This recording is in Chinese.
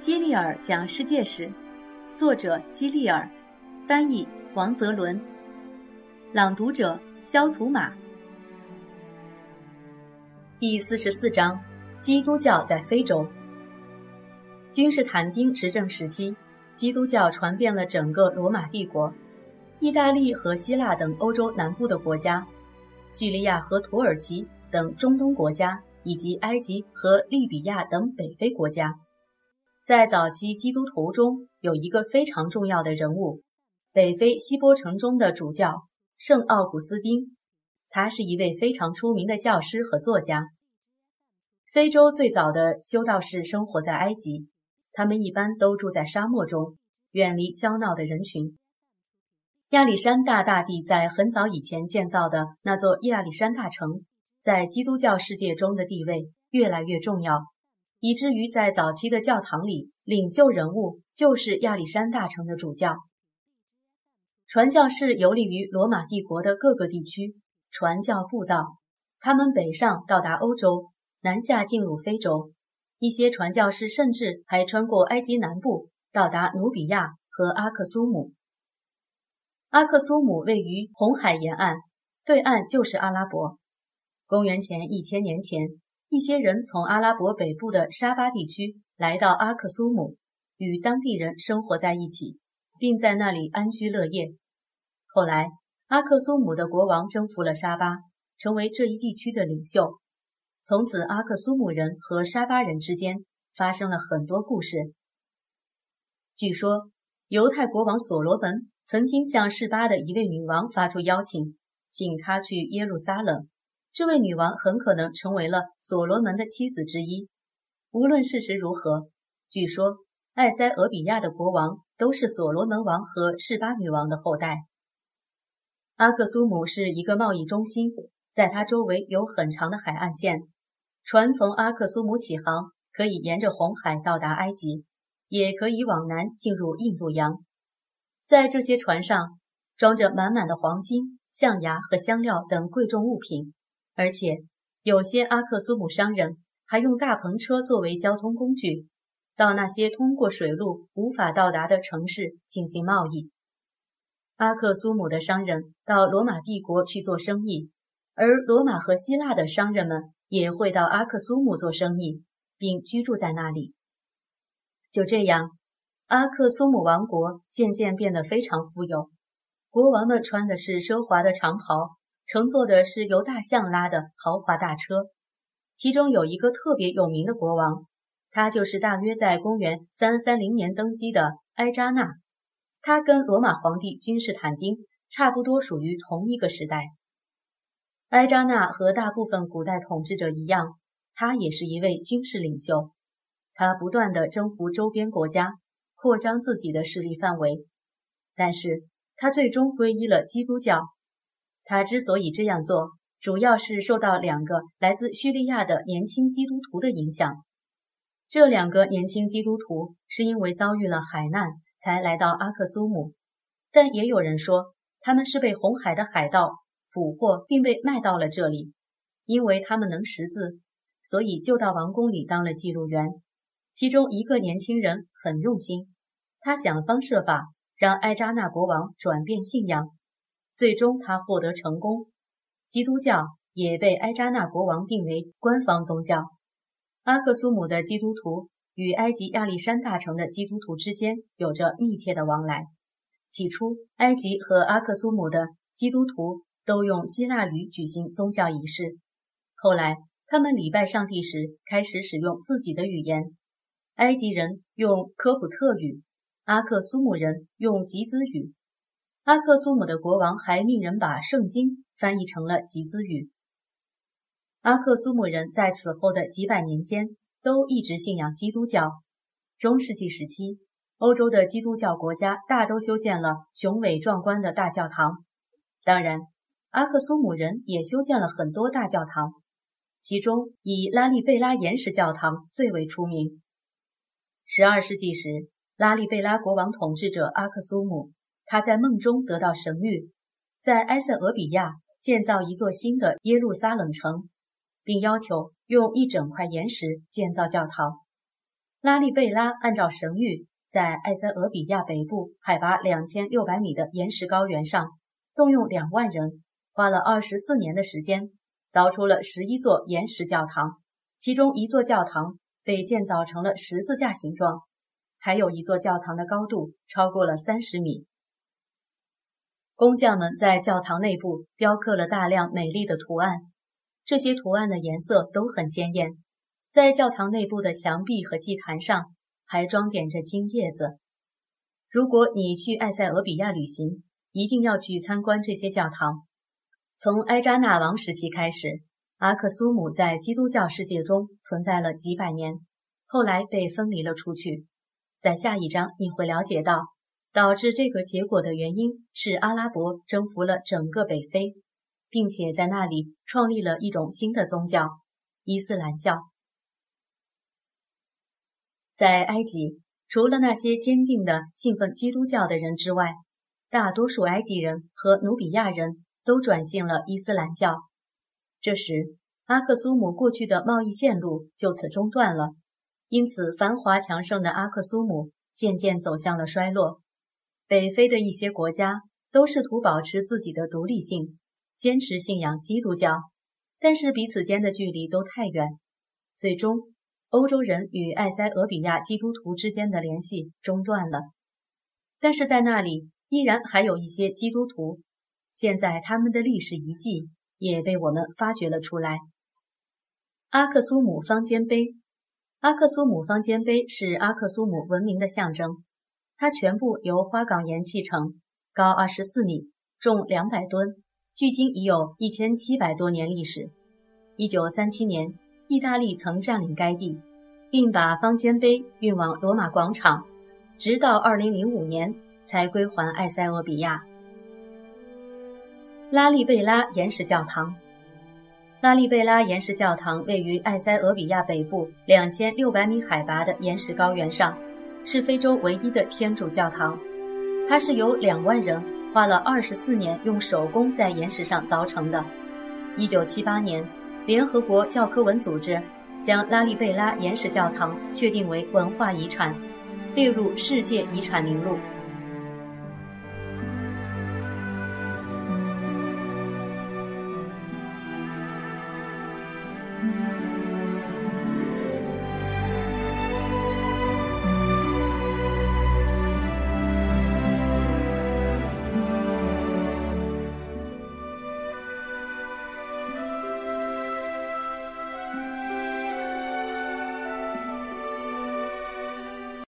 希利尔讲世界史，作者希利尔，翻译王泽伦，朗读者肖图马。第四十四章：基督教在非洲。君士坦丁执政时期，基督教传遍了整个罗马帝国，意大利和希腊等欧洲南部的国家，叙利亚和土耳其等中东国家，以及埃及和利比亚等北非国家。在早期基督徒中，有一个非常重要的人物，北非西波城中的主教圣奥古斯丁。他是一位非常出名的教师和作家。非洲最早的修道士生活在埃及，他们一般都住在沙漠中，远离喧闹的人群。亚历山大大帝在很早以前建造的那座亚历山大城，在基督教世界中的地位越来越重要。以至于在早期的教堂里，领袖人物就是亚历山大城的主教。传教士游历于罗马帝国的各个地区，传教布道。他们北上到达欧洲，南下进入非洲。一些传教士甚至还穿过埃及南部，到达努比亚和阿克苏姆。阿克苏姆位于红海沿岸，对岸就是阿拉伯。公元前一千年前。一些人从阿拉伯北部的沙巴地区来到阿克苏姆，与当地人生活在一起，并在那里安居乐业。后来，阿克苏姆的国王征服了沙巴，成为这一地区的领袖。从此，阿克苏姆人和沙巴人之间发生了很多故事。据说，犹太国王所罗门曾经向示巴的一位女王发出邀请，请她去耶路撒冷。这位女王很可能成为了所罗门的妻子之一。无论事实如何，据说埃塞俄比亚的国王都是所罗门王和示巴女王的后代。阿克苏姆是一个贸易中心，在它周围有很长的海岸线，船从阿克苏姆起航，可以沿着红海到达埃及，也可以往南进入印度洋。在这些船上，装着满满的黄金、象牙和香料等贵重物品。而且，有些阿克苏姆商人还用大篷车作为交通工具，到那些通过水路无法到达的城市进行贸易。阿克苏姆的商人到罗马帝国去做生意，而罗马和希腊的商人们也会到阿克苏姆做生意，并居住在那里。就这样，阿克苏姆王国渐渐变得非常富有，国王们穿的是奢华的长袍。乘坐的是由大象拉的豪华大车，其中有一个特别有名的国王，他就是大约在公元三三零年登基的埃扎纳。他跟罗马皇帝君士坦丁差不多属于同一个时代。埃扎纳和大部分古代统治者一样，他也是一位军事领袖。他不断地征服周边国家，扩张自己的势力范围，但是他最终皈依了基督教。他之所以这样做，主要是受到两个来自叙利亚的年轻基督徒的影响。这两个年轻基督徒是因为遭遇了海难才来到阿克苏姆，但也有人说他们是被红海的海盗俘获，并被卖到了这里。因为他们能识字，所以就到王宫里当了记录员。其中一个年轻人很用心，他想方设法让埃扎纳国王转变信仰。最终，他获得成功。基督教也被埃扎纳国王定为官方宗教。阿克苏姆的基督徒与埃及亚历山大城的基督徒之间有着密切的往来。起初，埃及和阿克苏姆的基督徒都用希腊语举行宗教仪式。后来，他们礼拜上帝时开始使用自己的语言。埃及人用科普特语，阿克苏姆人用吉兹语。阿克苏姆的国王还命人把圣经翻译成了吉兹语。阿克苏姆人在此后的几百年间都一直信仰基督教。中世纪时期，欧洲的基督教国家大都修建了雄伟壮观的大教堂。当然，阿克苏姆人也修建了很多大教堂，其中以拉利贝拉岩石教堂最为出名。十二世纪时，拉利贝拉国王统治者阿克苏姆。他在梦中得到神谕，在埃塞俄比亚建造一座新的耶路撒冷城，并要求用一整块岩石建造教堂。拉利贝拉按照神谕，在埃塞俄比亚北部海拔两千六百米的岩石高原上，动用两万人，花了二十四年的时间，凿出了十一座岩石教堂，其中一座教堂被建造成了十字架形状，还有一座教堂的高度超过了三十米。工匠们在教堂内部雕刻了大量美丽的图案，这些图案的颜色都很鲜艳。在教堂内部的墙壁和祭坛上还装点着金叶子。如果你去埃塞俄比亚旅行，一定要去参观这些教堂。从埃扎纳王时期开始，阿克苏姆在基督教世界中存在了几百年，后来被分离了出去。在下一章你会了解到。导致这个结果的原因是阿拉伯征服了整个北非，并且在那里创立了一种新的宗教——伊斯兰教。在埃及，除了那些坚定的信奉基督教的人之外，大多数埃及人和努比亚人都转信了伊斯兰教。这时，阿克苏姆过去的贸易线路就此中断了，因此繁华强盛的阿克苏姆渐渐走向了衰落。北非的一些国家都试图保持自己的独立性，坚持信仰基督教，但是彼此间的距离都太远，最终欧洲人与埃塞俄比亚基督徒之间的联系中断了。但是在那里依然还有一些基督徒，现在他们的历史遗迹也被我们发掘了出来。阿克苏姆方尖碑，阿克苏姆方尖碑是阿克苏姆文明的象征。它全部由花岗岩砌成，高二十四米，重两百吨，距今已有一千七百多年历史。一九三七年，意大利曾占领该地，并把方尖碑运往罗马广场，直到二零零五年才归还埃塞俄比亚。拉利贝拉岩石教堂，拉利贝拉岩石教堂位于埃塞俄比亚北部两千六百米海拔的岩石高原上。是非洲唯一的天主教堂，它是由两万人花了二十四年用手工在岩石上凿成的。一九七八年，联合国教科文组织将拉利贝拉岩石教堂确定为文化遗产，列入世界遗产名录。